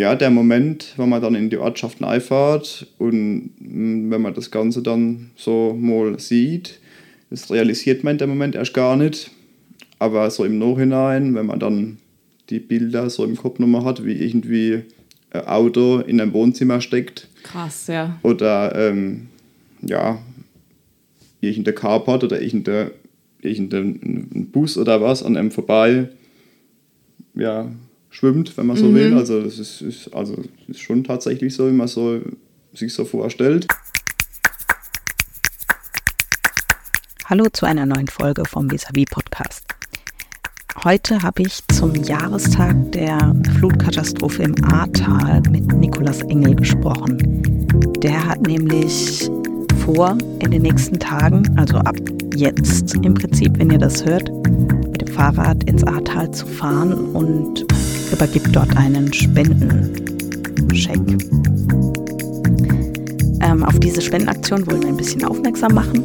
ja, der Moment, wenn man dann in die Ortschaft einfährt und mh, wenn man das Ganze dann so mal sieht, das realisiert man in dem Moment erst gar nicht. Aber so im Nachhinein, wenn man dann die Bilder so im Kopf nochmal hat, wie irgendwie ein Auto in einem Wohnzimmer steckt. Krass, ja. Oder ähm, ja, irgendein Carport oder irgendein, irgendein Bus oder was an einem vorbei ja, schwimmt, wenn man so Mhm. will. Also das ist, ist, also ist schon tatsächlich so, wie man so, sich so vorstellt. Hallo zu einer neuen Folge vom Vis-a-vis Podcast. Heute habe ich zum Jahrestag der Flutkatastrophe im Ahrtal mit Nikolaus Engel gesprochen. Der hat nämlich vor, in den nächsten Tagen, also ab jetzt im Prinzip, wenn ihr das hört, mit dem Fahrrad ins Ahrtal zu fahren und übergibt dort einen Spendenscheck. Ähm, auf diese Spendenaktion wollen wir ein bisschen aufmerksam machen.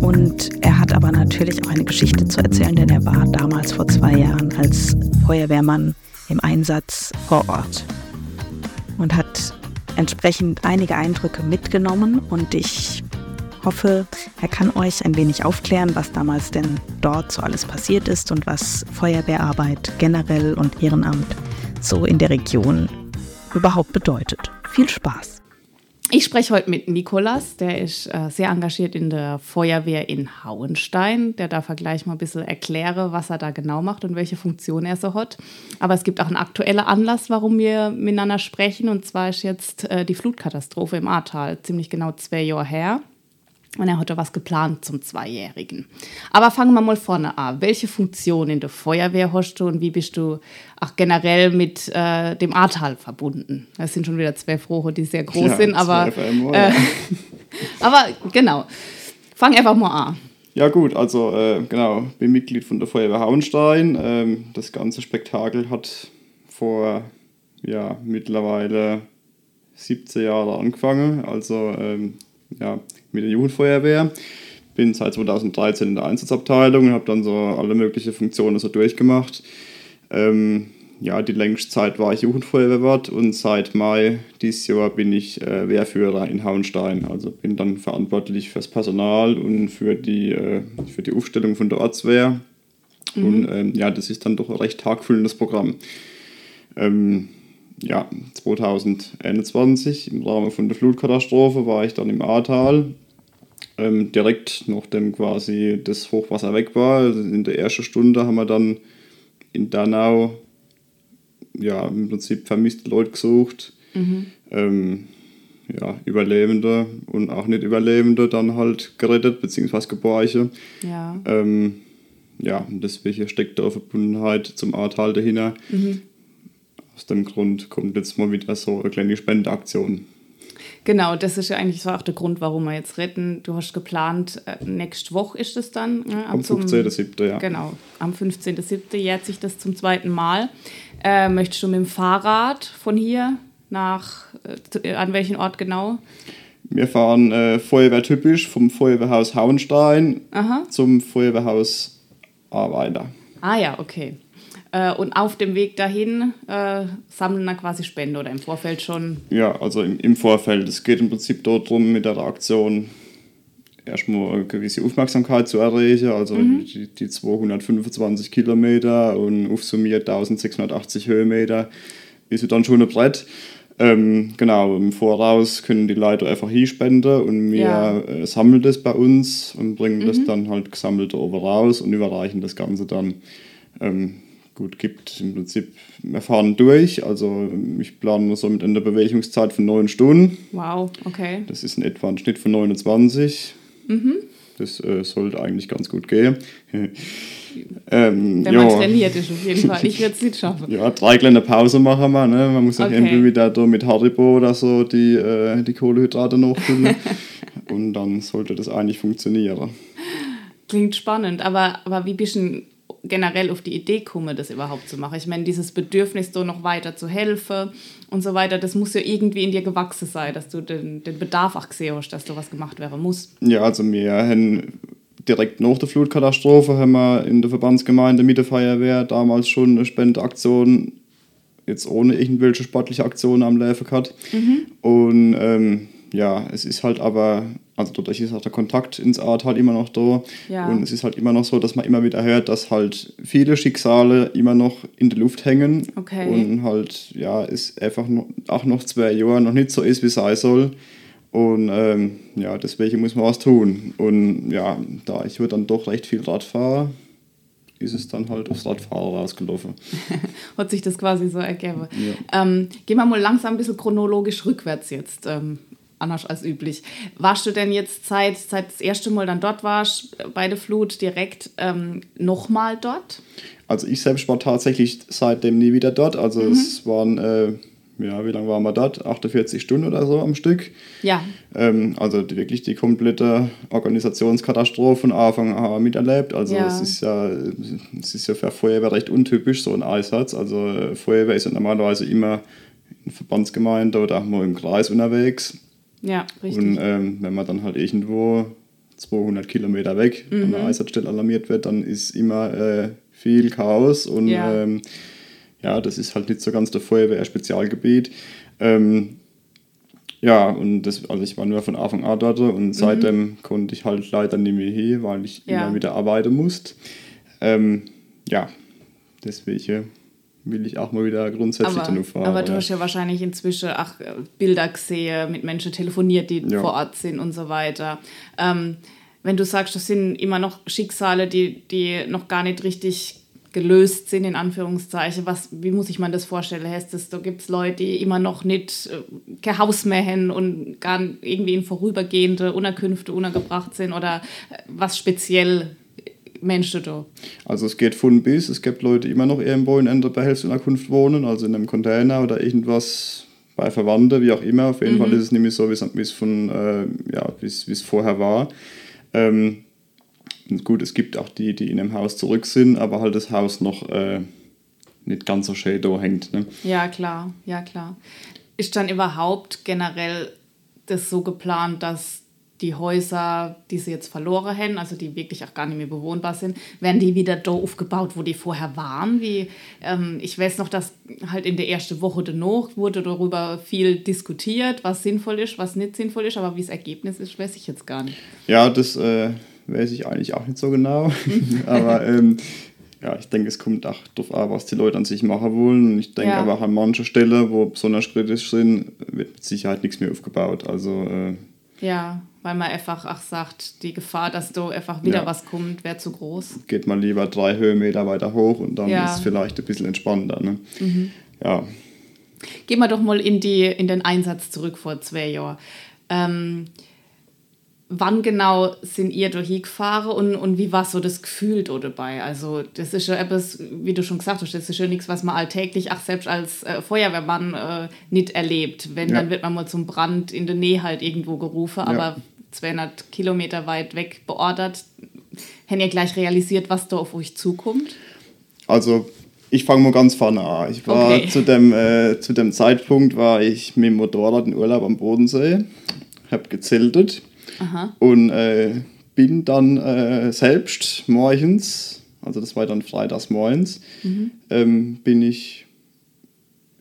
Und er hat aber natürlich auch eine Geschichte zu erzählen, denn er war damals vor zwei Jahren als Feuerwehrmann im Einsatz vor Ort und hat entsprechend einige Eindrücke mitgenommen. Und ich hoffe, er kann euch ein wenig aufklären, was damals denn dort so alles passiert ist und was Feuerwehrarbeit generell und Ehrenamt so in der Region überhaupt bedeutet. Viel Spaß! Ich spreche heute mit Nikolas, der ist äh, sehr engagiert in der Feuerwehr in Hauenstein. Der darf er gleich mal ein bisschen erklären, was er da genau macht und welche Funktion er so hat. Aber es gibt auch einen aktuellen Anlass, warum wir miteinander sprechen. Und zwar ist jetzt äh, die Flutkatastrophe im Ahrtal, ziemlich genau zwei Jahre her. Und er hatte was geplant zum Zweijährigen. Aber fangen wir mal vorne an. Welche Funktion in der Feuerwehr hast du und wie bist du auch generell mit äh, dem Ahrtal verbunden? Das sind schon wieder zwei Frohe, die sehr groß Ja, sind, aber, einmal, äh, ja. aber genau. Fang einfach mal an. Ja gut, also äh, genau, bin Mitglied von der Feuerwehr Hauenstein. Ähm, das ganze Spektakel hat vor ja, mittlerweile 17 Jahren angefangen, also ähm, ja, mit der Jugendfeuerwehr. Bin seit 2013 in der Einsatzabteilung und habe dann so alle möglichen Funktionen so durchgemacht. Ähm, ja, die längste Zeit war ich Jugendfeuerwehrwart und seit Mai dieses Jahr bin ich äh, Wehrführer in Hauenstein. Also bin dann verantwortlich fürs Personal und für die, äh, für die Aufstellung von der Ortswehr. Und ähm, ja, das ist dann doch ein recht tagfüllendes Programm. Ähm, ja, 2021 im Rahmen von der Flutkatastrophe war ich dann im Ahrtal. Ähm, direkt nachdem quasi das Hochwasser weg war, also in der ersten Stunde haben wir dann in Danau ja, im Prinzip vermisste Leute gesucht. Ähm, ja, Überlebende und auch nicht Überlebende dann halt gerettet, beziehungsweise Gebräuche. Ja. Ähm, ja, und deswegen steckt da Verbundenheit zum Ahrtal dahinter. Aus dem Grund kommt jetzt mal wieder so eine kleine Spendeaktion. Genau, das ist ja eigentlich so auch der Grund, warum wir jetzt retten. Du hast geplant, äh, nächste Woche ist es dann. Ne, Am zum- 15.07., ja. Genau, am 15.07. jährt sich das zum zweiten Mal. Äh, möchtest du mit dem Fahrrad von hier nach, äh, an welchen Ort genau? Wir fahren äh, feuerwehrtypisch vom Feuerwehrhaus Hauenstein Aha. zum Feuerwehrhaus Arbeiter. Ah ja, okay. Äh, und auf dem Weg dahin äh, sammeln dann quasi Spende oder im Vorfeld schon. Ja, also im, im Vorfeld. Es geht im Prinzip darum, mit der Aktion erstmal eine gewisse Aufmerksamkeit zu erreichen. Also die, die 225 Kilometer und aufsummiert 1680 Höhenmeter ist dann schon ein Brett. Ähm, genau, im Voraus können die Leute einfach hier spenden und wir Ja. äh, sammeln das bei uns und bringen das dann halt gesammelt oben raus und überreichen das Ganze dann. Ähm, gut, gibt im Prinzip, wir fahren durch, also ich plane so mit einer Bewegungszeit von 9 Stunden. Wow, okay. Das ist in etwa ein Schnitt von 29. Das äh, sollte eigentlich ganz gut gehen. ähm, Wenn man trainiert ist auf jeden Fall. Ich würde es nicht schaffen. ja, drei kleine Pause machen wir. Ne? Man muss auch Okay. irgendwie wieder da mit Haribo oder so die, äh, die Kohlenhydrate nachfüllen. Und dann sollte das eigentlich funktionieren. Klingt spannend, aber, aber wie bist du generell auf die Idee gekommen, das überhaupt zu machen? Ich meine, dieses Bedürfnis, so noch weiter zu helfen und so weiter, das muss ja irgendwie in dir gewachsen sein, dass du den, den Bedarf auch gesehen hast, dass da was gemacht werden muss. Ja, also wir haben direkt nach der Flutkatastrophe haben wir in der Verbandsgemeinde mit der Feuerwehr damals schon eine Spendeaktion jetzt ohne irgendwelche sportliche Aktionen am Laufen gehabt. Und ähm, ja, es ist halt aber, also dadurch ist auch der Kontakt ins Art halt immer noch da. Ja. Und es ist halt immer noch so, dass man immer wieder hört, dass halt viele Schicksale immer noch in der Luft hängen. Okay. Und halt, ja, es einfach noch, auch noch zwei Jahre noch nicht so ist, wie es sein soll. Und ähm, ja, deswegen muss man was tun. Und ja, da ich würde dann doch recht viel Rad fahre, ist es dann halt aufs Radfahrer rausgelaufen. Hat sich das quasi so ergeben. Ähm, gehen wir mal langsam ein bisschen chronologisch rückwärts jetzt. Ähm, anders als üblich. Warst du denn jetzt seit, seit das erste Mal dann dort warst, bei der Flut direkt ähm, nochmal dort? Also ich selbst war tatsächlich seitdem nie wieder dort. Also es waren, äh, ja, wie lange waren wir dort? 48 Stunden oder so am Stück. Ja, Ähm, also die, wirklich die komplette Organisationskatastrophe von Anfang an miterlebt. Also Ja. es ist ja es ist ja für Feuerwehr recht untypisch, so ein Einsatz. Also Feuerwehr ist ja normalerweise immer in Verbandsgemeinde oder auch mal im Kreis unterwegs. Ja, richtig. Und ähm, wenn man dann halt irgendwo 200 Kilometer weg an Mhm. der Einsatzstelle alarmiert wird, dann ist immer äh, viel Chaos und Ja. ähm, ja, das ist halt nicht so ganz der Feuerwehr-Spezialgebiet. Ähm, ja, und das, also ich war nur von Anfang an dort und seitdem konnte ich halt leider nicht mehr hin, weil ich Mhm. Ja. immer wieder arbeiten musste. Ähm, ja, deswegen will ich auch mal wieder grundsätzlich aber, dann fahren. aber du hast ja wahrscheinlich inzwischen auch äh, Bilder gesehen, mit Menschen telefoniert, die Ja. vor Ort sind und so weiter. Ähm, wenn du sagst, das sind immer noch Schicksale, die, die noch gar nicht richtig gelöst sind, in Anführungszeichen, was, wie muss ich mir das vorstellen? Heißt das, da gibt es Leute, die immer noch nicht äh, kein Haus mehr haben und gar irgendwie in vorübergehende Unterkünfte untergebracht sind oder äh, was speziell Menschen da? Also es geht von bis. Es gibt Leute, die immer noch irgendwo in einer Behelfsunterkunft wohnen, also in einem Container oder irgendwas bei Verwandten, wie auch immer. Auf jeden Fall ist es nämlich so, wie es- von äh, ja, wie es vorher war. Ähm, gut, es gibt auch die, die in einem Haus zurück sind, aber halt das Haus noch äh, nicht ganz so schön da hängt. Ne? Ja, klar, ja, klar. Ist dann überhaupt generell das so geplant, dass die Häuser, die sie jetzt verloren haben, also die wirklich auch gar nicht mehr bewohnbar sind, werden die wieder da aufgebaut, wo die vorher waren? Wie, ähm, ich weiß noch, dass halt in der ersten Woche danach wurde darüber viel diskutiert, was sinnvoll ist, was nicht sinnvoll ist, aber wie das Ergebnis ist, weiß ich jetzt gar nicht. Ja, das äh, weiß ich eigentlich auch nicht so genau. aber ähm, ja, ich denke, es kommt auch darauf an, was die Leute an sich machen wollen. Und ich denke Ja. aber auch an manchen Stellen, wo besonders kritisch sind, wird mit Sicherheit nichts mehr aufgebaut. Also äh, Ja, weil man einfach auch sagt, die Gefahr, dass da einfach wieder Ja. was kommt, wäre zu groß. geht man lieber drei Höhenmeter weiter hoch und dann Ja. ist es vielleicht ein bisschen entspannter. Ne? Ja, Gehen wir doch mal in, die, in den Einsatz zurück vor zwei Jahren. Ähm, wann genau sind ihr da hingefahren und, und wie war so das Gefühl da dabei? Also das ist ja etwas, wie du schon gesagt hast, das ist ja nichts, was man alltäglich, auch selbst als äh, Feuerwehrmann äh, nicht erlebt. Wenn, Ja. dann wird man mal zum Brand in der Nähe halt irgendwo gerufen, aber 200 Kilometer weit weg beordert. Habt ihr gleich realisiert, was da auf euch zukommt? also ich fange mal ganz vorne an. Ich war Okay. zu, dem, äh, zu dem Zeitpunkt war ich mit dem Motorrad in Urlaub am Bodensee, habe gezeltet und äh, bin dann äh, selbst morgens, also das war dann freitags morgens, ähm, bin ich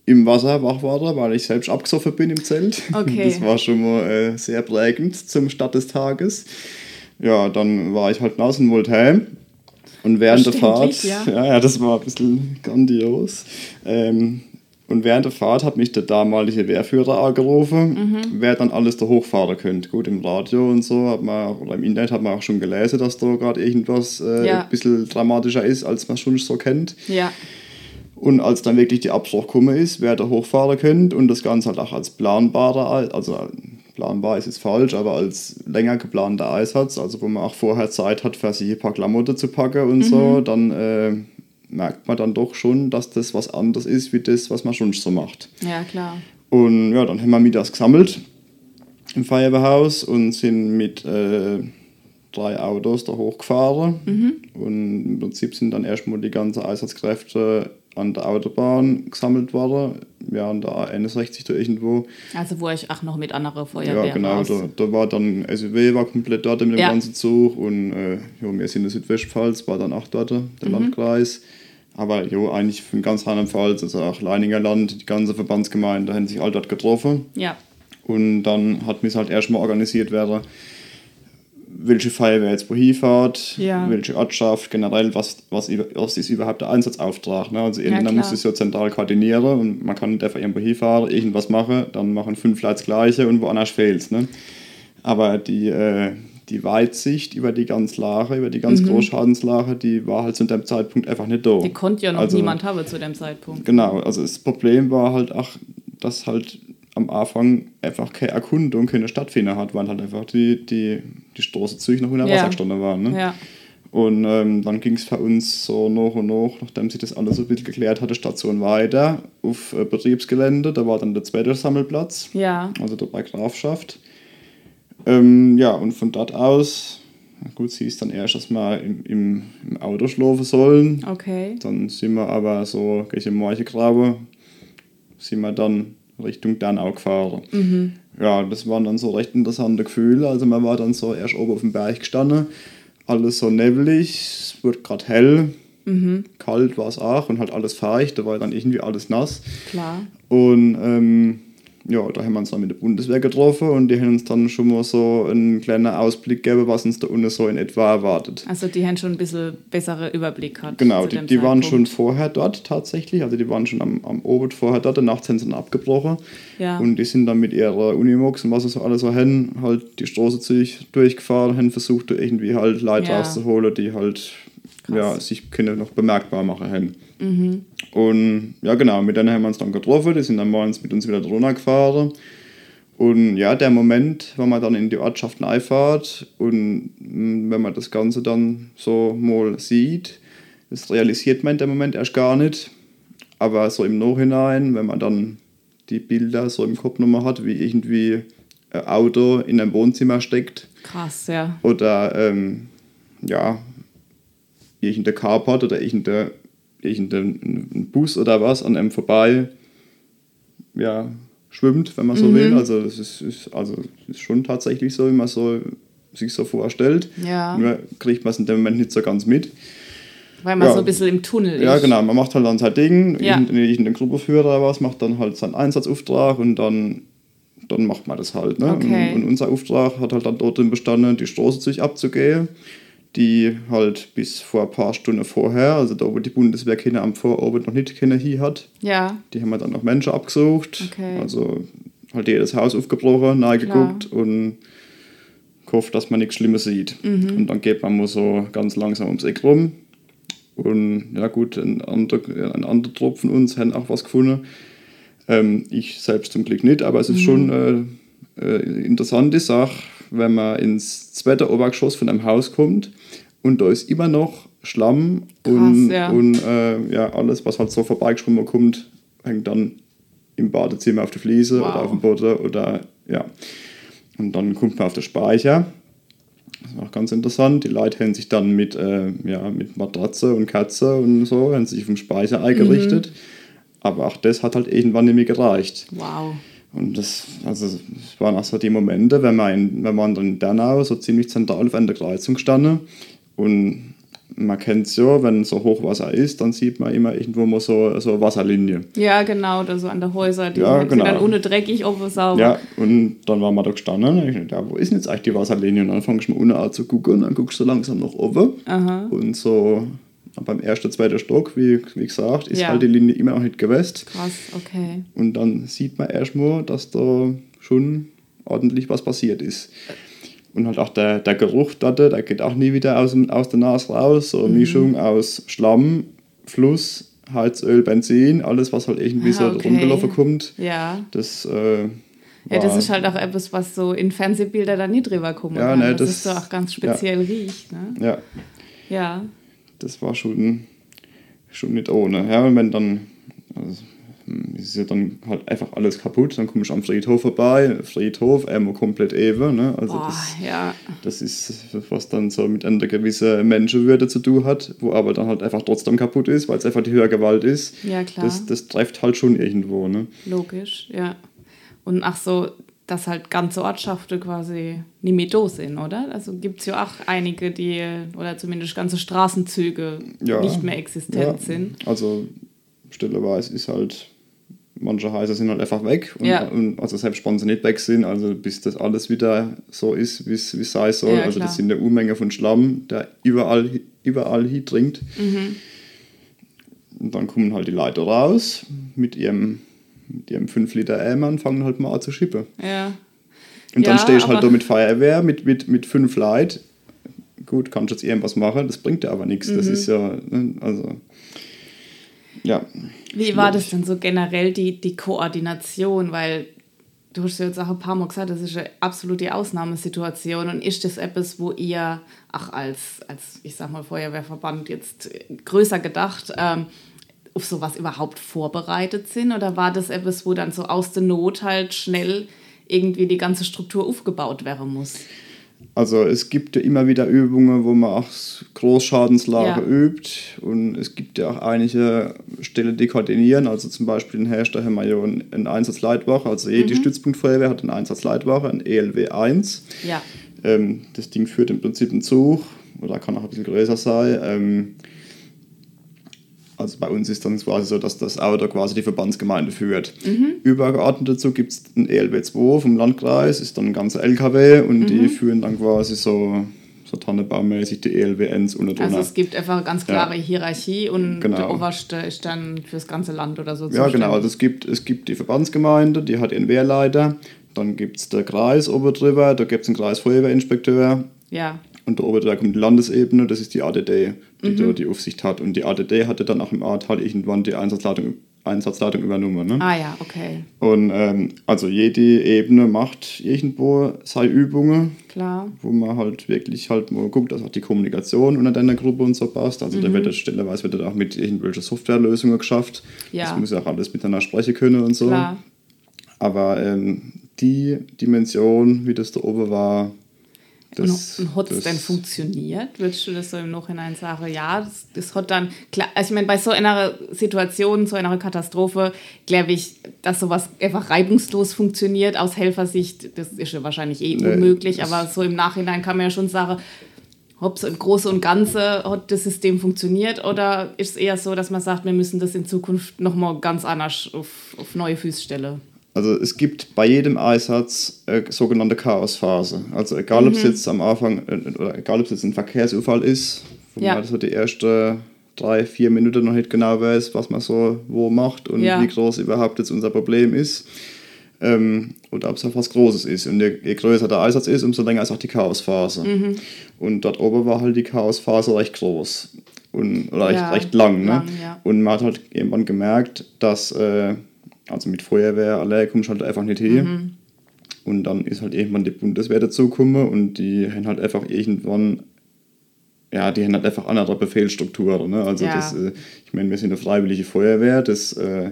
im Wasser wach geworden, weil ich selbst abgesoffen bin im Zelt. Okay. Das war schon mal äh, sehr prägend zum Start des Tages. Ja, dann war ich halt draußen und wollte heim. Und während der Fahrt, Verständlich, ja. ja, das war ein bisschen grandios. Ähm, und während der Fahrt hat mich der damalige Wehrführer angerufen, Mhm. wer dann alles da hochfahren könnte. Gut, im Radio und so hat man oder im Internet hat man auch schon gelesen, dass da gerade irgendwas äh, Ja. ein bisschen dramatischer ist, als man schon so kennt. Ja, Und als dann wirklich die Abspruch gekommen ist, wer da hochfahren könnte und das Ganze halt auch als planbarer, also planbar ist jetzt falsch, aber als länger geplanter Einsatz, also wo man auch vorher Zeit hat, für sich ein paar Klamotten zu packen und so, dann äh, merkt man dann doch schon, dass das was anderes ist, wie das, was man schon so macht. ja, klar. Und ja, dann haben wir mittags gesammelt im Feuerwehrhaus und sind mit äh, drei Autos da hochgefahren. Und im Prinzip sind dann erstmal die ganzen Einsatzkräfte an der Autobahn gesammelt worden. Ja, an der A61 da irgendwo. Also wo ich auch noch mit anderen Feuerwehren Ja, genau. Da, da war dann SUW war komplett dort mit dem Ja. ganzen Zug. Und äh, ja, wir sind in der Südwestpfalz, war dann auch dort, der Mhm. Landkreis. Aber jo, eigentlich von ganz Rheinland-Pfalz, also auch Leininger Land, die ganze Verbandsgemeinde haben sich all dort getroffen. Ja. Und dann hat mich halt erstmal organisiert werden, welche Feuerwehr jetzt wohin fährt, Ja. welche Ortschaft, generell, was, was, was ist überhaupt der Einsatzauftrag. Ne? Also Ja, irgendwann klar. muss es ja zentral koordinieren und man kann nicht einfach irgendwo hinfahren, irgendwas machen, dann machen fünf Leute das Gleiche und woanders fehlt ne? Aber die, äh, die Weitsicht über die ganze Lage, über die ganz große Schadenslage, die war halt zu dem Zeitpunkt einfach nicht da. Mhm. Die konnte ja noch Also- niemand haben zu dem Zeitpunkt. Genau, also das Problem war halt auch, dass halt am Anfang einfach keine Erkundung, keine stattfinden hat, weil halt einfach die, die, die Straßenzüge noch in der Ja. Wasser gestanden waren. Ne? Ja. Und ähm, dann ging es für uns so nach und nach, nachdem sich das alles so ein bisschen geklärt hatte, Station weiter auf äh, Betriebsgelände. Da war dann der zweite Sammelplatz, Ja. also da bei Grafschaft. Ähm, ja, und von dort aus, gut, sie ist dann erst erstmal im, im, im Auto schlafen sollen. Okay. Dann sind wir aber so gegen Morchengrabe, sind wir dann Richtung Dernau gefahren. Mhm. Ja, das waren dann so recht interessante Gefühle. Also man war dann so erst oben auf dem Berg gestanden, alles so nebelig, es wurde gerade hell, Mhm. kalt war es auch und halt alles feucht, da war dann irgendwie alles nass. Klar. Und ähm, ja, da haben wir uns dann mit der Bundeswehr getroffen und die haben uns dann schon mal so einen kleinen Ausblick gegeben, was uns da unten so in etwa erwartet. Also die haben schon ein bisschen bessere Überblick gehabt. Genau, die, die waren schon vorher dort tatsächlich, also die waren schon am, am Obert vorher dort, nachts haben sie dann abgebrochen Ja. und die sind dann mit ihrer Unimox und was sie so alles so haben, halt die Straße durch, durchgefahren, haben versucht irgendwie halt Leute Ja. rauszuholen, die halt Krass. ja, sich können noch bemerkbar machen haben. Mhm. Und ja genau, mit denen haben wir uns dann getroffen, die sind dann morgens mit uns wieder drunter gefahren. Und ja, der Moment, wenn man dann in die Ortschaft reinfährt und mm, wenn man das Ganze dann so mal sieht, das realisiert man in dem Moment erst gar nicht. Aber so im Nachhinein, wenn man dann die Bilder so im Kopf nochmal hat, wie irgendwie ein Auto in einem Wohnzimmer steckt Krass, ja. oder ähm, ja, irgendein Carport oder irgendein, irgendein Bus oder was an einem vorbei ja, schwimmt, wenn man so Mhm. will. Also es ist, ist, also ist schon tatsächlich so, wie man so, sich so vorstellt. Ja. Nur kriegt man es in dem Moment nicht so ganz mit. Weil man Ja. so ein bisschen im Tunnel Ja, ist. genau. Man macht halt dann sein Ding, Ja. irgendein irgendein Gruppenführer oder was, macht dann halt seinen Einsatzauftrag und dann, dann macht man das halt. Ne? Okay. Und, und unser Auftrag hat halt dann dort drin bestanden, die Straße sich abzugehen, die halt bis vor ein paar Stunden vorher, also da wo die Bundeswehr keine am Vorabend noch nicht keine hier hat, Ja. die haben wir dann noch Menschen abgesucht. Okay. Also halt jedes Haus aufgebrochen, nachgeguckt und gehofft, dass man nichts Schlimmes sieht. Mhm. Und dann geht man mal so ganz langsam ums Eck rum. Und ja gut, ein anderer, ein anderer Trupp von uns haben auch was gefunden. Ähm, ich selbst zum Glück nicht, aber es ist schon äh, äh, interessante Sache, wenn man ins zweite Obergeschoss von einem Haus kommt und da ist immer noch Schlamm und, Krass, ja. und äh, ja, alles, was halt so vorbeigeschwommen kommt, hängt dann im Badezimmer auf der Fliese Wow. oder auf dem Boden oder ja. Und dann kommt man auf den Speicher. Das ist auch ganz interessant. Die Leute haben sich dann mit, äh, ja, mit Matratze und Katze und so, haben sich auf dem Speicher eingerichtet. Aber auch das hat halt irgendwann nicht mehr gereicht. Wow. Und das, also, das waren auch so die Momente, wenn man, in, wenn dann in Dernau so ziemlich zentral auf einer Kreuzung standen und man kennt es ja, wenn so Hochwasser ist, dann sieht man immer irgendwo mal so, so eine Wasserlinie. Ja, genau, da so an der Häuser, die Ja, sind genau. dann ohne dreckig, oben sauber. Ja, und dann waren wir da gestanden und ich dachte, ja, wo ist denn jetzt eigentlich die Wasserlinie? Und dann fangst du mal unten an zu gucken und dann guckst du langsam nach oben. Aha. Und so beim ersten, zweiten Stock, wie, wie gesagt, ist Ja. halt die Linie immer noch nicht gewässt. Krass, okay. Und dann sieht man erstmal, dass da schon ordentlich was passiert ist. Und halt auch der, der Geruch dort, der geht auch nie wieder aus, dem, aus der Nase raus. So eine Mhm. Mischung aus Schlamm, Fluss, Heizöl, Benzin, alles, was halt irgendwie Ah, so okay. rumgelaufen kommt. Ja. Das, äh, Ja, das ist halt auch etwas, was so in Fernsehbilder da nie drüber kommen Ja, kann. ne, das, das- ist so auch ganz speziell riecht. Ne? Ja, Ja. Das war schon, schon nicht ohne. Ja, und wenn dann, also, hm, ist ja dann halt einfach alles kaputt, dann kommst du am Friedhof vorbei, Friedhof, einmal komplett eben, ne? Also Boah, das, ja. das ist, was dann so mit einer gewissen Menschenwürde zu tun hat, wo aber dann halt einfach trotzdem kaputt ist, weil es einfach die höhere Gewalt ist. Ja, klar. Das, das trifft halt schon irgendwo, ne? Logisch, ja. Und ach so, dass halt ganze Ortschaften quasi nicht mehr da sind, oder? Also gibt es ja auch einige, die, oder zumindest ganze Straßenzüge Ja. nicht mehr existent Ja. sind. Also stellerweise ist halt, manche Häuser sind halt einfach weg. Und, Ja. und also selbst wenn sie nicht weg sind, also bis das alles wieder so ist, wie es sein soll. Also das sind eine Unmenge von Schlamm, der überall, überall hindringt. Mhm. Und dann kommen halt die Leute raus mit ihrem, mit ihrem 5 Liter Eimer und fangen halt mal an zu schippen. Ja. Und dann Ja, stehst du halt da mit Feuerwehr, mit, mit, mit fünf Leuten. Gut, kannst jetzt irgendwas machen, das bringt dir aber nichts. Das Mhm. ist ja, ne, also, ja. Wie war das denn so generell, die, die Koordination? Weil du hast ja jetzt auch ein paar Mal gesagt, das ist eine absolute Ausnahmesituation. Und ist das etwas, wo ihr, ach, als, als ich sag mal, Feuerwehrverband jetzt größer gedacht, ähm, auf sowas überhaupt vorbereitet sind? Oder war das etwas, wo dann so aus der Not halt schnell irgendwie die ganze Struktur aufgebaut werden muss? Also es gibt ja immer wieder Übungen, wo man auch Großschadenslage Ja. übt und es gibt ja auch einige Stellen, die koordinieren. Also zum Beispiel in Hersteller haben wir ja einen einen Einsatzleitwache. Also jede Stützpunktfeuerwehr hat einen Einsatzleitwache, ein ELW 1. Ja. Ähm, das Ding führt im Prinzip einen Zug oder kann auch ein bisschen größer sein. Ähm, also bei uns ist dann quasi so, dass das Auto quasi die Verbandsgemeinde führt. Übergeordnet dazu gibt es ein ELW 2 vom Landkreis, ist dann ein ganzer LKW und die führen dann quasi so, so tannenbaummäßig die ELW 1 unter Also es gibt einfach eine ganz klare Hierarchie und Genau. der Oberste ist dann fürs ganze Land oder so Ja, genau. Also es gibt, es gibt die Verbandsgemeinde, die hat ihren Wehrleiter. Dann gibt es der Kreis oben drüber, da gibt es einen Kreisfeuerwehrinspekteur. Ja, Und da oben da kommt die Landesebene, das ist die ADD, die Mhm. da die Aufsicht hat. Und die ADD hatte dann auch im Ahrtal irgendwann die Einsatzleitung, Einsatzleitung übernommen. Ne? ah ja, okay, Und ähm, also jede Ebene macht irgendwo seine Übungen, klar. wo man halt wirklich halt mal guckt, dass auch die Kommunikation unter deiner Gruppe und so passt. Also da Mhm. wird das stellenweise wird das auch mit irgendwelchen Softwarelösungen geschafft. Ja. Das muss ja auch alles miteinander sprechen können und so. Klar. Aber ähm, die Dimension, wie das da oben war, das, und, hat es denn funktioniert? Würdest du das so im Nachhinein sagen? Ja, das, das hat dann, klar, also ich meine, bei so einer Situation, so einer Katastrophe, glaube ich, dass sowas einfach reibungslos funktioniert aus Helfersicht, das ist ja wahrscheinlich eh Nee, unmöglich, aber so im Nachhinein kann man ja schon sagen, ob so im Großen und Ganzen hat das System funktioniert oder ist es eher so, dass man sagt, wir müssen das in Zukunft nochmal ganz anders auf, auf neue Füße stellen? Also es gibt bei jedem Einsatz äh, sogenannte Chaosphase. Also egal, Mhm. ob es jetzt am Anfang, äh, oder egal, ob es jetzt ein Verkehrsunfall ist, wo Ja. man so die ersten drei, vier Minuten noch nicht genau weiß, was man so wo macht und Ja. wie groß überhaupt jetzt unser Problem ist. Ähm, oder ob es auch was Großes ist. Und je, je größer der Einsatz ist, umso länger ist auch die Chaosphase. Mhm. Und dort oben war halt die Chaosphase recht groß. Und, oder recht, Ja, recht lang. Ne? lang, ja. Und man hat halt irgendwann gemerkt, dass, äh, also mit Feuerwehr allein kommst du halt einfach nicht hin. Mhm. Und dann ist halt irgendwann die Bundeswehr dazugekommen und die haben halt einfach irgendwann, ja, die haben halt einfach andere Befehlsstrukturen. Ne? Also Ja. das, äh, ich meine, wir sind eine freiwillige Feuerwehr, das äh,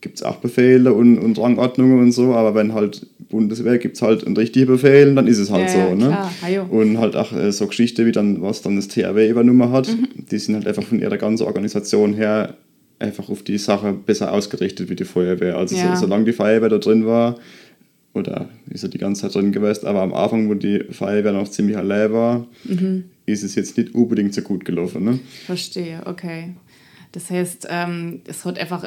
gibt es auch Befehle und, und Rangordnungen und so, aber wenn halt Bundeswehr gibt es halt einen richtigen Befehl, dann ist es halt Ja, so. ne? klar. Ah. Und halt auch äh, so Geschichte wie dann, was dann das THW übernommen hat, Mhm. die sind halt einfach von ihrer ganzen Organisation her einfach auf die Sache besser ausgerichtet wie die Feuerwehr. Also Ja. so, solange die Feuerwehr da drin war, oder ist er die ganze Zeit drin gewesen, aber am Anfang, wo die Feuerwehr noch ziemlich allein war, Mhm. ist es jetzt nicht unbedingt so gut gelaufen. Ne? Verstehe, okay. Das heißt, ähm, es hat einfach äh,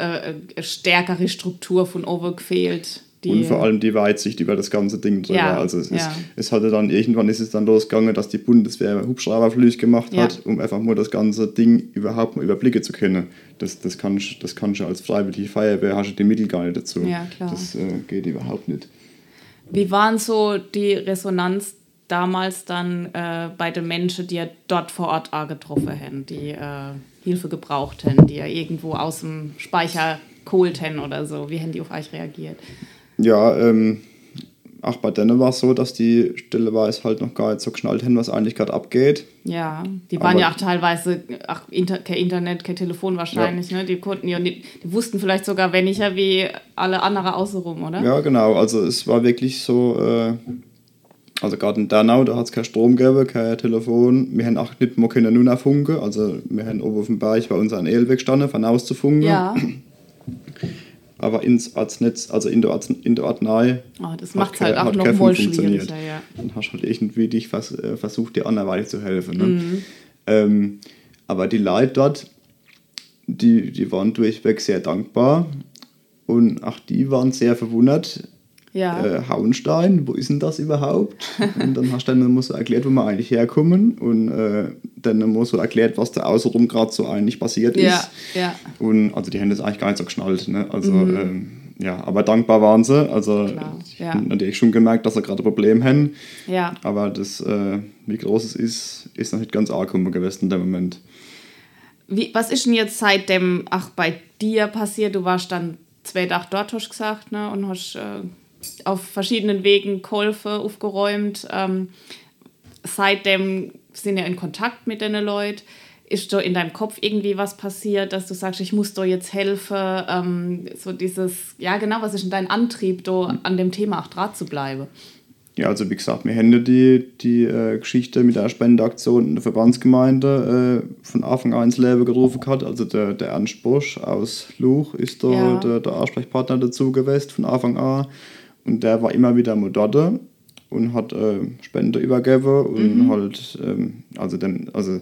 eine stärkere Struktur von oben gefehlt. Die, Und vor allem die Weitsicht über das ganze Ding drüber. Ja, also es, ja. ist, es hatte dann, irgendwann ist es dann losgegangen, dass die Bundeswehr Hubschrauberflüge gemacht Ja. hat, um einfach nur das ganze Ding überhaupt mal überblicken zu können. Das, das kannst das kannst du als freiwillige Feuerwehr, hast du die Mittel gar nicht dazu. Ja, klar. Das äh, geht überhaupt nicht. Wie waren so die Resonanz damals dann äh, bei den Menschen, die ja dort vor Ort auch getroffen haben, die äh, Hilfe gebraucht haben, die ja irgendwo aus dem Speicher geholt haben oder so? Wie haben die auf euch reagiert? Ja, ähm, auch bei denen war es so, dass die stelleweise halt noch gar nicht so geschnallt haben, was eigentlich gerade abgeht. Ja, die waren Aber- ja auch teilweise, ach, Inter kein Internet, kein Telefon wahrscheinlich, ne? Die konnten ja nicht, die wussten vielleicht sogar weniger wie alle anderen außenrum, oder? Ja, genau. Also es war wirklich so, äh, also gerade in Dernau, da hat es kein Strom gegeben, kein Telefon. Wir haben auch nicht mehr können nur noch funken. Also wir haben oben auf dem Berg bei uns ein ELW gestanden, von aus zu funken. Ja, aber ins Arznetz, also in der, Arzt, in der Arznei. Oh, das macht es halt auch noch mal schwieriger, ja. Dann hast du halt irgendwie dich was, äh, versucht, dir anderweitig zu helfen. Ne? Mhm. Ähm, aber die Leute dort, die, die waren durchweg sehr dankbar und auch die waren sehr verwundert, ja. Äh, Hauenstein, wo ist denn das überhaupt? und dann hast du dann mal so erklärt, wo wir eigentlich herkommen und äh, dann mal so erklärt, was da außenrum gerade so eigentlich passiert ist. Ja, ja. Und also die haben das eigentlich gar nicht so geschnallt. Ne? Also mhm. ähm, ja, aber dankbar waren sie. Also Klar, ich ja. habe natürlich schon gemerkt, dass sie gerade ein Problem haben. Ja. Aber das, äh, wie groß es ist, ist noch nicht ganz arg gewesen in dem Moment. Wie, was ist denn jetzt seitdem, ach, bei dir passiert? Du warst dann zwei Tage dort, hast du gesagt, ne? Und hast äh, auf verschiedenen Wegen Käufe aufgeräumt. Ähm, seitdem sind wir in Kontakt mit den Leuten. Ist da in deinem Kopf irgendwie was passiert, dass du sagst, ich muss da jetzt helfen? Ähm, so dieses, ja genau, was ist denn dein Antrieb, da an dem Thema auch dran zu bleiben? Ja, also wie gesagt, wir haben die, die äh, Geschichte mit der Spendeaktion in der Verbandsgemeinde äh, von Anfang an ins Leben gerufen hat. Also der, der Ernst Bosch aus Luch ist da ja. der, der Ansprechpartner dazu gewesen von Anfang an. Und der war immer wieder mal dort und hat äh, Spende übergeben und mhm. halt, ähm, also dann, also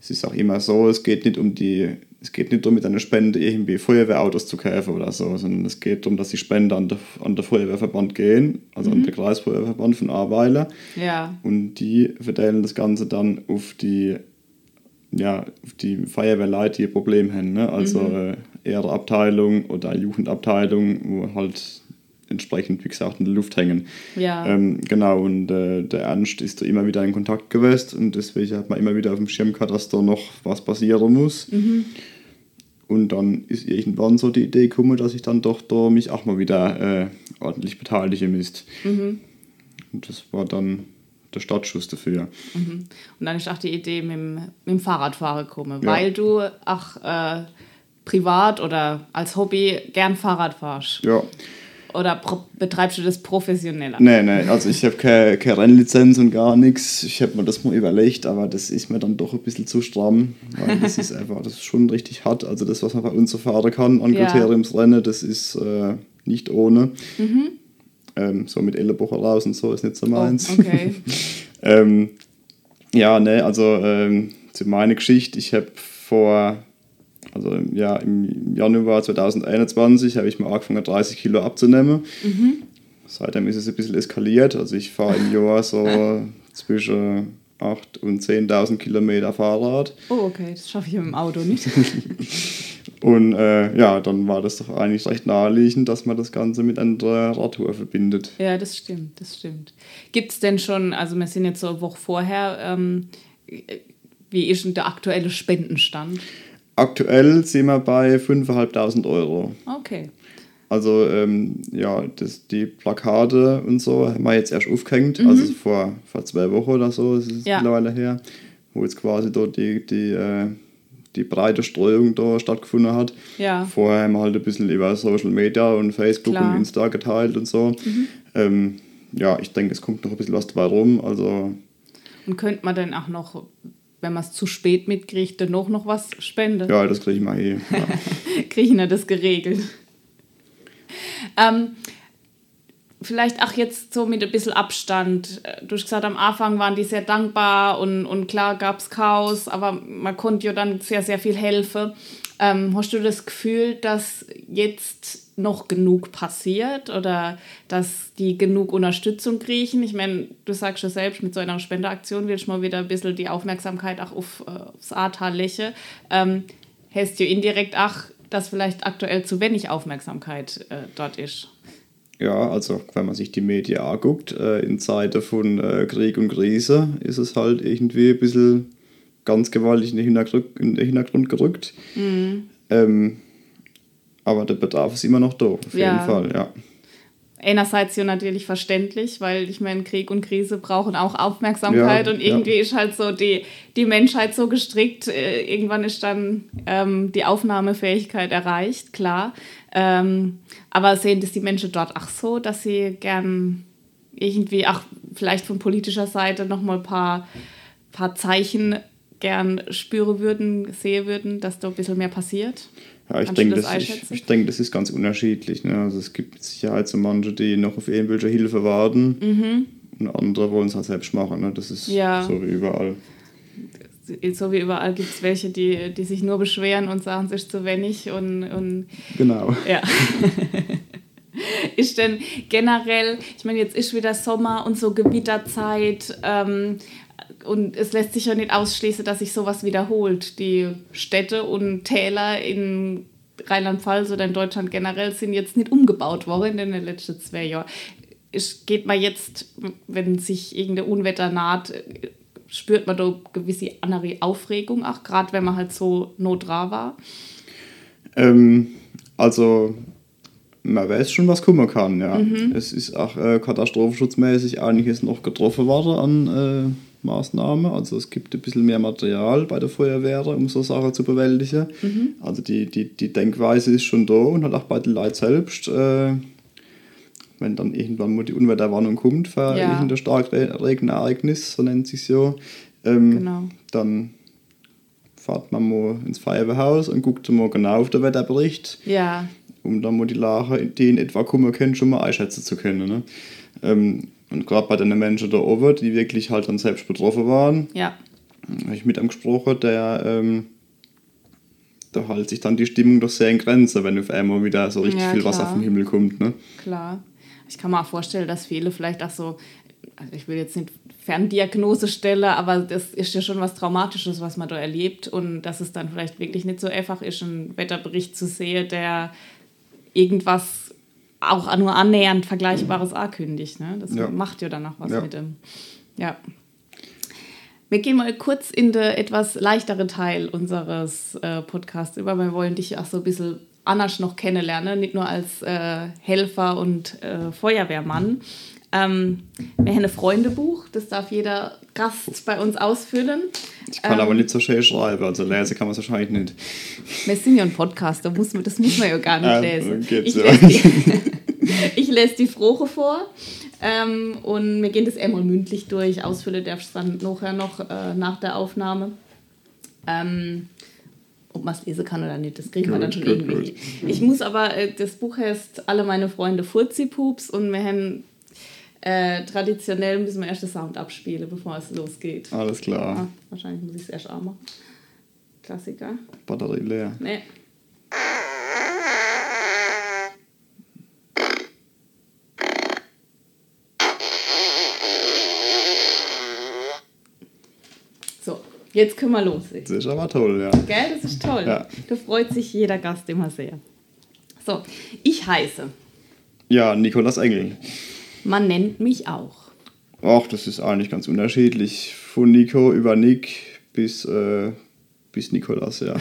es ist auch immer so, es geht nicht um die, es geht nicht darum, mit einer Spende irgendwie Feuerwehrautos zu kaufen oder so, sondern es geht darum, dass die Spender an den an der Feuerwehrverband gehen, also mhm. an den Kreisfeuerwehrverband von Ahrweiler. Ja. Und die verteilen das Ganze dann auf die, ja, auf die Feuerwehrleute, die ein Problem haben, ne? also mhm. äh, Ehrenabteilung oder Jugendabteilung, wo halt entsprechend, wie gesagt, in der Luft hängen. Ja. Ähm, genau, und äh, der Ernst ist da immer wieder in Kontakt gewesen und deswegen hat man immer wieder auf dem Schirm gehabt, dass da noch was passieren muss. Mhm. Und dann ist irgendwann so die Idee gekommen, dass ich dann doch da mich auch mal wieder äh, ordentlich beteiligen müsste. Mhm. Und das war dann der Startschuss dafür. Mhm. Und dann ist auch die Idee mit dem, mit dem Fahrradfahren gekommen, ja. weil du auch äh, privat oder als Hobby gern Fahrrad fahrst. Ja, oder betreibst du das professioneller? Nee, nee, also ich habe keine, keine Rennlizenz und gar nichts. Ich habe mir das mal überlegt, aber das ist mir dann doch ein bisschen zu stramm, weil das ist einfach, das ist schon richtig hart. Also das, was man bei uns so fahren kann an ja. Kriteriumsrennen, das ist äh, nicht ohne. Mhm. Ähm, so mit Ellenbocher raus und so ist nicht so meins. Oh, okay. ähm, ja, ne, also ähm, zu meiner Geschichte, ich habe vor also ja, im Januar 2021 habe ich mal angefangen, 30 Kilo abzunehmen. Mhm. Seitdem ist es ein bisschen eskaliert. Also ich fahre im Jahr so zwischen 8.000 und 10.000 Kilometer Fahrrad. Oh, okay, das schaffe ich mit dem Auto nicht. und äh, ja, dann war das doch eigentlich recht naheliegend, dass man das Ganze mit einer Radtour verbindet. Ja, das stimmt, das stimmt. Gibt es denn schon, also wir sind jetzt so eine Woche vorher, ähm, wie ist denn der aktuelle Spendenstand? Aktuell sind wir bei 5.500 Euro. Okay. Also ähm, ja, das, die Plakate und so haben wir jetzt erst aufgehängt, mhm. also vor, vor zwei Wochen oder so ist es ja. mittlerweile her, wo jetzt quasi dort die, die, äh, die breite Streuung da stattgefunden hat. Ja. Vorher haben wir halt ein bisschen über Social Media und Facebook Klar. und Insta geteilt und so. Mhm. Ähm, ja, ich denke, es kommt noch ein bisschen was dabei rum. Also und könnte man dann auch noch wenn man es zu spät mitkriegt, dann noch, noch was spenden. Ja, das kriege ich mal eh. Ja. kriege ich das geregelt. Ähm, vielleicht auch jetzt so mit ein bisschen Abstand. Du hast gesagt, am Anfang waren die sehr dankbar und, und klar gab es Chaos, aber man konnte ja dann sehr, sehr viel helfen. Ähm, hast du das Gefühl, dass jetzt noch genug passiert oder dass die genug Unterstützung kriegen? Ich meine, du sagst ja selbst, mit so einer Spendeaktion willst du mal wieder ein bisschen die Aufmerksamkeit auch auf, äh, aufs Ahrtal lächeln. Ähm, hast du indirekt auch, dass vielleicht aktuell zu wenig Aufmerksamkeit äh, dort ist? Ja, also wenn man sich die Medien anguckt, äh, in Zeiten von äh, Krieg und Krise ist es halt irgendwie ein bisschen ganz gewaltig in den Hintergrund, in den Hintergrund gerückt. Mhm. Ähm, aber der Bedarf ist immer noch da, auf ja. jeden Fall, ja. Einerseits ja natürlich verständlich, weil ich meine, Krieg und Krise brauchen auch Aufmerksamkeit ja, und irgendwie ja. ist halt so die, die Menschheit so gestrickt, äh, irgendwann ist dann ähm, die Aufnahmefähigkeit erreicht, klar. Ähm, aber sehen das die Menschen dort auch so, dass sie gern irgendwie, auch vielleicht von politischer Seite nochmal ein paar, paar Zeichen gern spüren würden, sehen würden, dass da ein bisschen mehr passiert? Ja, ich denke, das das, ich, ich denke, das ist ganz unterschiedlich. Ne? Also es gibt Sicherheit so manche, die noch auf irgendwelche Hilfe warten und andere wollen es halt selbst machen. Ne? Das ist Mhm. Ja. so wie überall. So wie überall gibt es welche, die, die sich nur beschweren und sagen, es ist zu wenig und, und Genau. Ja. ist denn generell, ich meine, jetzt ist wieder Sommer und so Gewitterzeit ähm, und es lässt sich ja nicht ausschließen, dass sich sowas wiederholt. Die Städte und Täler in Rheinland-Pfalz oder in Deutschland generell sind jetzt nicht umgebaut worden in den letzten zwei Jahren. Ist, geht man jetzt, wenn sich irgendein Unwetter naht, spürt man da gewisse andere Aufregung, auch gerade wenn man halt so not dran war? Ähm, also, man weiß schon, was kommen kann, ja. Mhm. Es ist auch äh, katastrophenschutzmäßig einiges noch getroffen worden an Maßnahmen. Also es gibt ein bisschen mehr Material bei der Feuerwehr, um so Sachen zu bewältigen. Mhm. Also die, die, die Denkweise ist schon da und halt auch bei den Leuten selbst. Äh, wenn dann irgendwann mal die Unwetterwarnung kommt für Ja. irgendein Starkregenereignis, so nennt sich so, ähm, Genau. dann fährt man mal ins Feuerwehrhaus und guckt mal genau auf den Wetterbericht, Ja, um dann mal die Lage, die in etwa kommen können, schon mal einschätzen zu können. Ne? Ähm, und gerade bei den Menschen da oben, die wirklich halt dann selbst betroffen waren, ja. habe ich mit einem gesprochen, der ähm, da hält sich dann die Stimmung doch sehr in Grenze, wenn auf einmal wieder so richtig Ja, viel Wasser vom Himmel kommt. Ne? Klar. Ich kann mir auch vorstellen, dass viele vielleicht auch so, also ich will jetzt nicht Ferndiagnose stellen, aber das ist ja schon was Traumatisches, was man da erlebt und dass es dann vielleicht wirklich nicht so einfach ist, einen Wetterbericht zu sehen, der irgendwas auch nur annähernd Vergleichbares ankündigt. Ne? Das Ja. macht ja dann auch was Ja. mit dem. Ja. Wir gehen mal kurz in den etwas leichteren Teil unseres äh, Podcasts über. Wir wollen dich auch so ein bisschen anders noch kennenlernen, nicht nur als äh, Helfer und äh, Feuerwehrmann. Ähm, wir haben ein Freundebuch, das darf jeder Gast bei uns ausfüllen. Ich kann Ähm. aber nicht so schön schreiben, also lesen kann man es wahrscheinlich nicht. Wir sind ja ein Podcast, da muss man, das muss man ja gar nicht Ah, lesen. geht's Ich lese, ich lese die Froche vor ähm, und wir gehen das einmal mündlich durch. Ausfüllen darfst du dann nachher noch äh, nach der Aufnahme. Ähm, ob man es lesen kann oder nicht, das kriegen wir Gut, dann schon gut, irgendwie. gut. Ich muss aber, äh, das Buch heißt Alle meine Freunde Furzi-Pups und wir haben äh, traditionell müssen wir erst den Sound abspielen, bevor es losgeht. Alles klar. Ah, wahrscheinlich muss ich es erst auch machen. Klassiker. Batterie leer. Nee. So, jetzt können wir loslegen. Das ist aber toll, ja. Gell, das ist toll. Ja. Da freut sich jeder Gast immer sehr. So, ich heiße. Ja, Nikolas Engel. Man nennt mich auch. Ach, das ist eigentlich ganz unterschiedlich. Von Nico über Nick bis, äh, bis Nikolas, ja.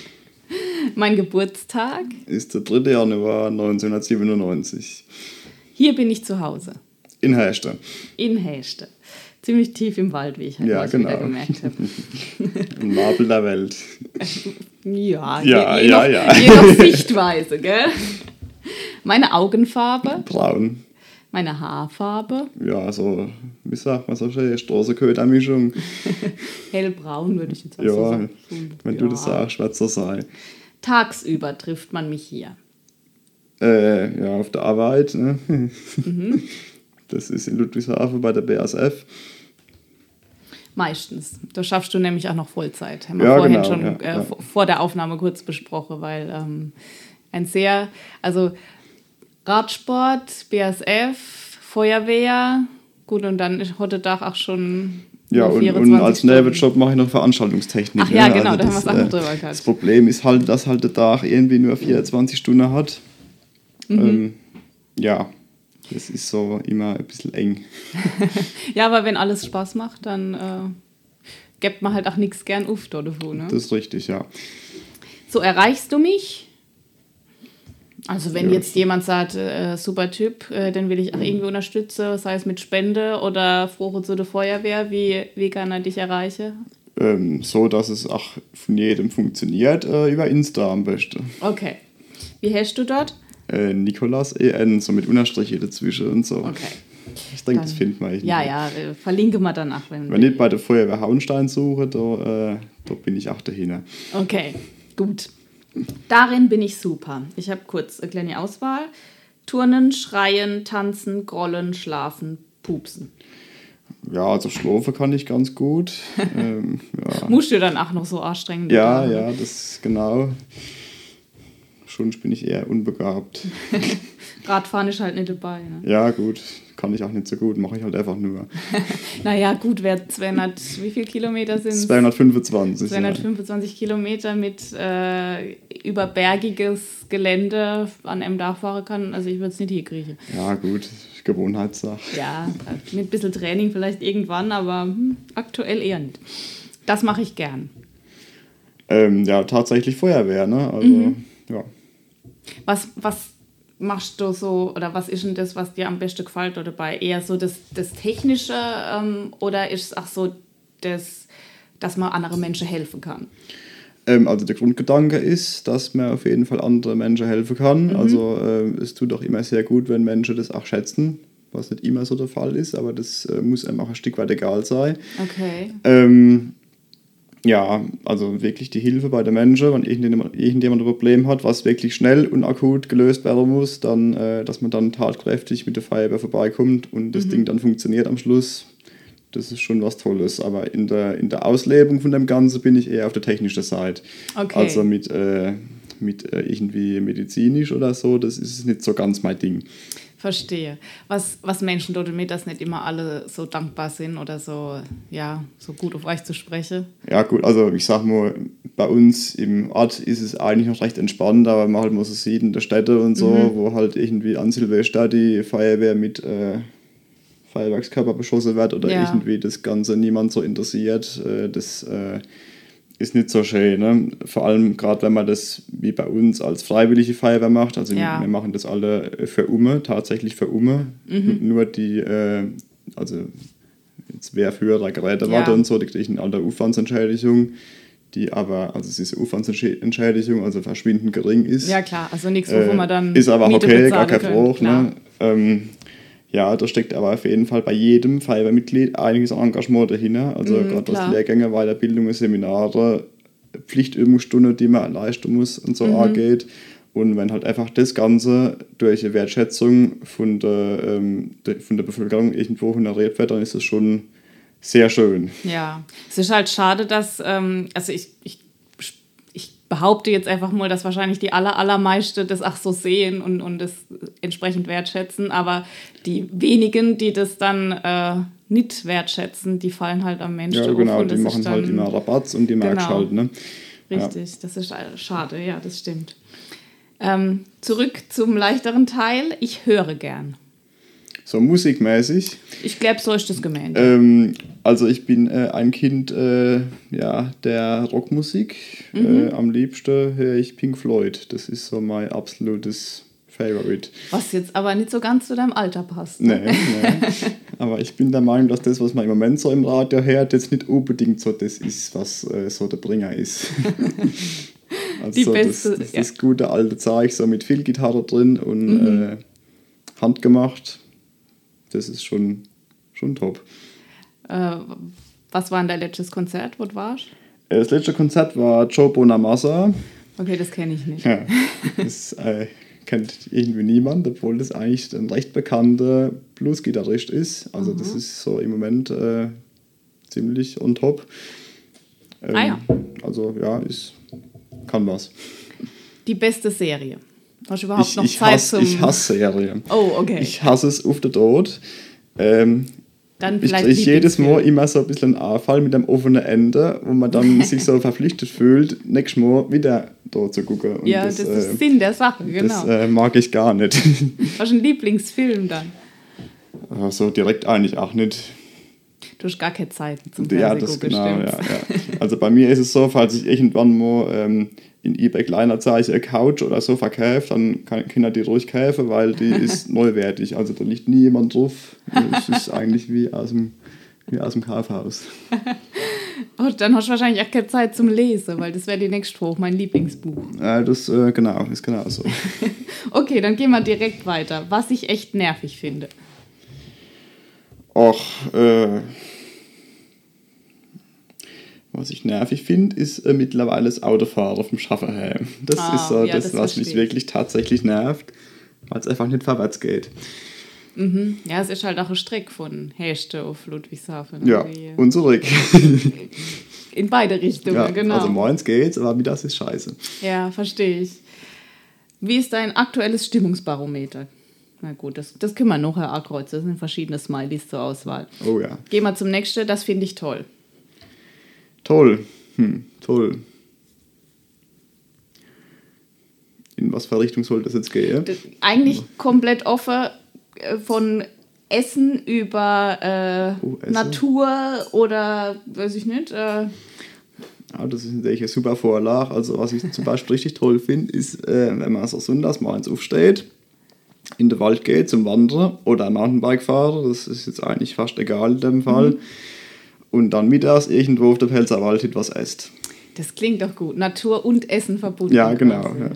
Mein Geburtstag. Ist der 3. Januar 1997. Hier bin ich zu Hause. In Hechte. In Hechte. Ziemlich tief im Wald, wie ich halt Ja, heute wieder genau. gemerkt habe. Im Nabel der Welt. Ja, Ja, je, je ja, ja. Je nach Sichtweise, gell? Meine Augenfarbe, Braun. meine Haarfarbe, Ja, so, wie sagt man so schön, Straßenköder-Mischung. hellbraun würde ich jetzt auch so Ja, sagen. wenn du das sagst, wird so sein. Tagsüber trifft man mich hier. Äh, ja, auf der Arbeit. Ne? Mhm. Das ist in Ludwigshafen bei der BASF. Meistens. Da schaffst du nämlich auch noch Vollzeit. Haben wir Ja, vorhin genau, schon ja, äh, ja. vor der Aufnahme kurz besprochen, weil ähm, ein sehr, also Radsport, BASF, Feuerwehr, gut, und dann ist heute Tag auch schon Ja, und, 24 und als. Nebenjob mache ich noch Veranstaltungstechnik. Ach ja, ne? genau, da haben wir es auch noch äh, drüber gehabt. Das Problem ist halt, dass halt der Tag irgendwie nur 24 Stunden hat. Mhm. Ähm, ja, das ist so immer ein bisschen eng. Ja, aber wenn alles Spaß macht, dann äh, gibt man halt auch nichts gern auf da davon. Ne? Das ist richtig, ja. So erreichst du mich. Also wenn Ja. jetzt jemand sagt, äh, super Typ, äh, den will ich auch irgendwie unterstützen, sei es mit Spende oder Frohe zu der Feuerwehr, wie, wie kann er dich erreichen? Ähm, so, dass es auch von jedem funktioniert, äh, über Insta am besten. Okay. Wie hast du dort? Äh, Nikolas EN, so mit Unterstriche dazwischen und so. Okay. Ich denke, das findet man. Ja, ja, äh, verlinke mal danach. Wenn, Wenn ich bei der Feuerwehr Hauenstein suche, da, äh, da bin ich auch dahinter. Okay, gut. Darin bin ich super. Ich habe kurz eine kleine Auswahl. Turnen, schreien, tanzen, grollen, schlafen, pupsen. Ja, also schlafen kann ich ganz gut. ähm, ja. Musst du dann auch noch so anstrengen? Ja, ja, das genau. Schon bin ich eher unbegabt. Radfahren ist halt nicht dabei. Ne? Ja, gut, kann ich auch nicht so gut, mache ich halt einfach nur. naja, gut, wer 200, wie viele Kilometer sind es? 225. 225 ja. Kilometer mit äh, über bergiges Gelände an einem Tag fahren kann, also ich würde es nicht hinkriegen. Ja, gut, Gewohnheitssache. Ja, mit ein bisschen Training vielleicht irgendwann, aber hm, aktuell eher nicht. Das mache ich gern. Ähm, ja, tatsächlich Feuerwehr, ne? Also, mhm. ja. Was, was machst du so, oder was ist denn das, was dir am besten gefällt oder dabei? Eher so das, das Technische ähm, oder ist es auch so, das, dass man anderen Menschen helfen kann? Ähm, also der Grundgedanke ist, dass man auf jeden Fall anderen Menschen helfen kann. Mhm. Also äh, es tut auch immer sehr gut, wenn Menschen das auch schätzen, was nicht immer so der Fall ist, aber das äh, muss einem auch ein Stück weit egal sein. Okay. Ähm, ja, also wirklich die Hilfe bei den Menschen, wenn irgendjemand, irgendjemand ein Problem hat, was wirklich schnell und akut gelöst werden muss, dann, äh, dass man dann tatkräftig mit der Feuerwehr vorbeikommt und das mhm. Ding dann funktioniert am Schluss. Das ist schon was Tolles. Aber in der, in der Auslebung von dem Ganzen bin ich eher auf der technischen Seite. Okay. Also mit, äh, mit äh, irgendwie medizinisch oder so, das ist nicht so ganz mein Ding. Verstehe. Was, was Menschen dort mit, dass nicht immer alle so dankbar sind oder so, ja, so gut auf euch zu sprechen? Ja, gut, also ich sag mal, bei uns im Ort ist es eigentlich noch recht entspannt, aber man halt muss es sieht in der Städte und so, mhm. wo halt irgendwie an Silvester die Feuerwehr mit äh, Feuerwerkskörper beschossen wird oder ja. irgendwie das Ganze niemand so interessiert. Äh, das äh, ist nicht so schön. Ne? Vor allem gerade, wenn man das wie bei uns als freiwillige Feuerwehr macht. Also ja. wir machen das alle für Umme, tatsächlich für Umme. Mhm. Nur die, äh, also jetzt wer früher da Geräte ja. und so, die kriegen alle Aufwandsentschädigung die aber, also es ist Aufwandsentschädigung, also verschwindend gering ist. Ja klar, also nichts, wovon man dann Ist aber Miete okay, gar kein Bruch. Ne? Ähm, ja, da steckt aber auf jeden Fall bei jedem Feuerwehrmitglied einiges Engagement dahinter. Also mm, gerade was Lehrgänge, Weiterbildungen, Seminare, Pflichtübungsstunden, die man leisten muss und so mhm. angeht. Und wenn halt einfach das Ganze durch eine Wertschätzung von der, ähm, von der Bevölkerung irgendwo honoriert wird, dann ist es schon sehr schön. Ja, es ist halt schade, dass, ähm, also ich, ich behaupte jetzt einfach mal, dass wahrscheinlich die aller, allermeiste das auch so sehen und, und das entsprechend wertschätzen. Aber die wenigen, die das dann äh, nicht wertschätzen, die fallen halt am Menschen. Ja, genau, die machen halt immer Rabatz und die genau, merkst halt. Ne? Richtig, ja. das ist schade, ja, das stimmt. Ähm, zurück zum leichteren Teil. Ich höre gern so musikmäßig. Ich glaube, so ist das gemeint. Ähm, also ich bin äh, ein Kind äh, ja, der Rockmusik. Mhm. Äh, am liebsten höre ich Pink Floyd. Das ist so mein absolutes Favorite. Was jetzt aber nicht so ganz zu deinem Alter passt. Ne? Nee, nee. aber ich bin der Meinung, dass das, was man im Moment so im Radio hört, jetzt nicht unbedingt so das ist, was äh, so der Bringer ist. also Die beste, das, das, ja. das gute alte Zeug, so mit viel Gitarre drin und mhm. Äh, handgemacht das ist schon, schon top. Äh, was war denn dein letztes Konzert? Wo warst du? Äh, das letzte Konzert war Joe Bonamassa. Okay, das kenne ich nicht. Ja, das äh, kennt irgendwie niemand, obwohl das eigentlich ein recht bekannter Bluesgitarrist ist. Also mhm. das ist so im Moment äh, ziemlich on top. Ähm, ah ja. Also ja, ist, kann was. Die beste Serie. Hast du überhaupt ich, noch ich Zeit hasse, zum... Ich hasse Serien. Oh, okay. Ich hasse es auf den Tod. Ähm, dann ich kriege jedes Mal immer so ein bisschen einen Anfall mit einem offenen Ende, wo man dann sich so verpflichtet fühlt, nächstes Mal wieder da zu gucken. Und ja, das, das ist äh, Sinn der Sache, genau. Das äh, mag ich gar nicht. Was ist ein Lieblingsfilm dann? So also direkt eigentlich auch nicht. Du hast gar keine Zeit zum Ja, das genau, ja, ja. Also bei mir ist es so, falls ich irgendwann mal ähm, in eBay Kleinanzeigen eine Couch oder so verkauft, dann kann, kann er die ruhig kaufen, weil die ist neuwertig. Also da liegt nie jemand drauf. Das ist eigentlich wie aus dem, wie aus dem Kaufhaus. oh, dann hast du wahrscheinlich auch keine Zeit zum Lesen, weil das wäre die nächste Hoch, mein Lieblingsbuch. Ja, das äh, genau, ist genau so. okay, dann gehen wir direkt weiter. Was ich echt nervig finde. Och, äh, Was ich nervig finde, ist äh, mittlerweile das Autofahren vom Schaffen her. Das Ah, ist so ja, das, das was mich ich. wirklich tatsächlich nervt, weil es einfach nicht vorwärts geht. Ja, es ist halt auch ein Streck von Hechte auf Ludwigshafen. Ja, irgendwie. und zurück. In beide Richtungen, ja, genau. Also morgens geht's, aber mittags ist scheiße. Ja, verstehe ich. Wie ist dein aktuelles Stimmungsbarometer? Na gut, das, das können wir nachher ankreuzen. Das sind verschiedene Smileys zur Auswahl. Oh ja. Gehen wir zum nächsten, das finde ich toll. Toll. Hm, toll. In was für Richtung soll das jetzt gehen? Das, eigentlich komplett offen äh, von Essen über Oh, äh, Essen. Natur oder, weiß ich nicht, äh, Ja, das ist natürlich eine super Vorlage. Also was ich zum Beispiel richtig toll finde, ist, äh, wenn man so sonntags morgens aufsteht, in den Wald geht zum Wandern oder Mountainbike fahren, das ist jetzt eigentlich fast egal in dem Fall. Und dann mittags irgendwo auf der Pelzerwald etwas esst. das klingt doch gut. Natur und Essen verbunden. Ja, genau. Ja.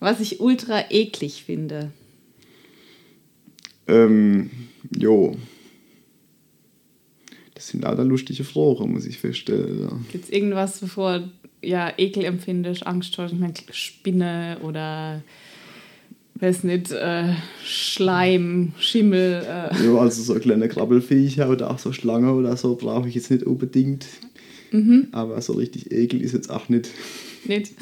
Was ich ultra eklig finde. Ähm, jo. Das sind lauter lustige Fragen, muss ich feststellen. Ja. Gibt es irgendwas, wovor ja, Ekel empfindest, Angst hast? Ich meine, Spinne oder weiß nicht, äh, Schleim, Schimmel. Äh. Ja, also so kleine Krabbelfiecher oder auch so Schlange oder so brauche ich jetzt nicht unbedingt. Mhm. Aber so richtig Ekel ist jetzt auch nicht. Nicht?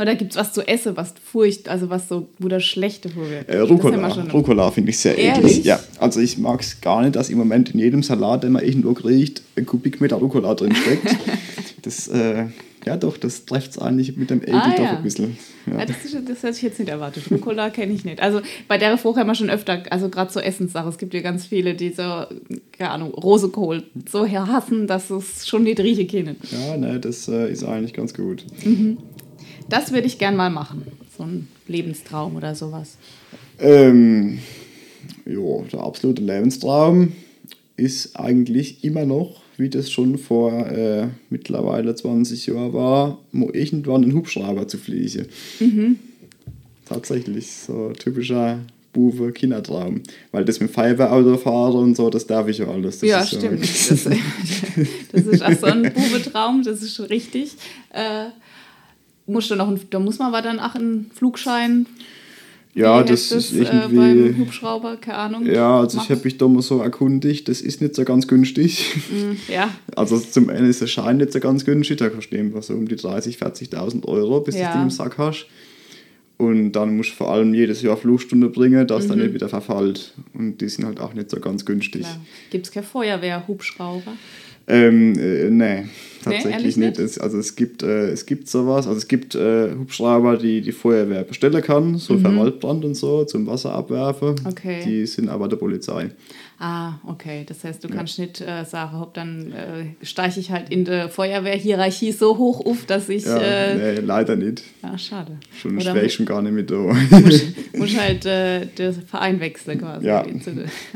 Oder gibt es was zu essen, was furcht, also was so, wo das Schlechte vor wird? Äh, Rucola. Rucola finde ich sehr Ehrlich? eklig. Ja, also ich mag es gar nicht, dass im Moment in jedem Salat, den man irgendwo kriegt, ein Kubikmeter Rucola drin steckt. das, äh, ja doch, das trifft es eigentlich mit dem Ekel Ah, doch ja. ein bisschen. Ja. Ja, das, ist, das hätte ich jetzt nicht erwartet. Rucola kenne ich nicht. Also bei der haben wir schon öfter, also gerade so Essenssache. Es gibt ja ganz viele, die so, keine Ahnung, Rosekohl so hassen, dass es schon nicht riechen können. Ja, ne, das äh, ist eigentlich ganz gut. Das würde ich gern mal machen. So ein Lebenstraum oder sowas. Ähm, jo, der absolute Lebenstraum ist eigentlich immer noch, wie das schon vor äh, mittlerweile 20 Jahren war, mal irgendwann einen Hubschrauber zu fliegen. Tatsächlich, so typischer Buwe Kindertraum. Weil das mit Feuerwehrauto fahren und so, das darf ich ja alles. Das ja, stimmt. Das, das ist auch so ein Bubetraum, das ist schon richtig. Äh, du noch ein, da muss man aber dann auch einen Flugschein. Ja, das ist Äh, beim irgendwie. Hubschrauber, keine Ahnung. Ja, also ich machen. habe mich da mal so erkundigt, das ist nicht so ganz günstig. Ja, Also zum einen ist der Schein nicht so ganz günstig, da kostet irgendwas so um die 30.000, 40.000 Euro, bis Ja. du die im Sack hast. Und dann musst du vor allem jedes Jahr Flugstunde bringen, dass dann nicht wieder verfallt. Und die sind halt auch nicht so ganz günstig. Gibt es keine Feuerwehr-Hubschrauber? Ähm, äh, nee, tatsächlich ehrlich nicht. nicht? Es, also es gibt, äh, es gibt sowas, also es gibt äh, Hubschrauber, die die Feuerwehr bestellen kann, so für Waldbrand und so, zum Wasser abwerfen. Mhm. Okay. Die sind aber der Polizei. Ah, okay. Das heißt, du kannst nicht äh, sagen, hopp, dann äh, steige ich halt in der Feuerwehrhierarchie so hoch auf, dass ich. Ja, äh, nee, leider nicht. ah, schade. Schon wäre ich schon gar nicht mit da. muss, muss halt äh, den Verein wechseln quasi. Ja.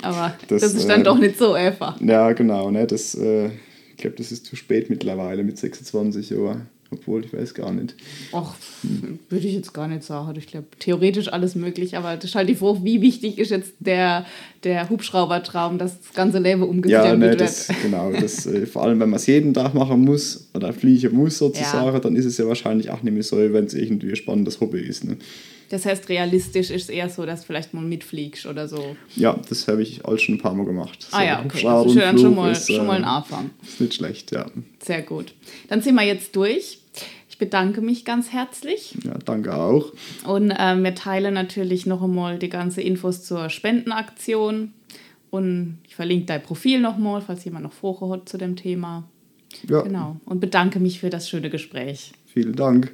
Aber das, Das, ist dann äh, doch nicht so einfach. Ja, genau. Ne, das, äh, ich glaube, das ist zu spät mittlerweile mit 26 Jahren. Obwohl, ich weiß gar nicht. Ach, würde ich jetzt gar nicht sagen. Ich glaube, theoretisch alles möglich, aber das ist halt die Frage, wie wichtig ist jetzt der, der Hubschraubertraum, dass das ganze Leben Ja, umgekrempelt ne, wird. das, genau. Das, äh, vor allem, wenn man es jeden Tag machen muss oder fliegen muss sozusagen, Ja. dann ist es ja wahrscheinlich auch nicht mehr so, wenn es irgendwie ein spannendes Hobby ist. Ne? Das heißt, realistisch ist es eher so, dass du vielleicht mal mitfliegst oder so. Ja, das habe ich alles schon ein paar Mal gemacht. Ah So, ja, okay. Dann und schon mal, ist, schon mal ein äh, Anfang. Ist nicht schlecht, ja. Sehr gut. Dann sind wir jetzt durch. Ich bedanke mich ganz herzlich Ja, danke auch. und äh, wir teilen natürlich noch einmal die ganze Infos zur Spendenaktion und ich verlinke dein Profil nochmal, falls jemand noch Fragen hat zu dem Thema. Ja, Genau. Und bedanke mich für das schöne Gespräch. vielen Dank.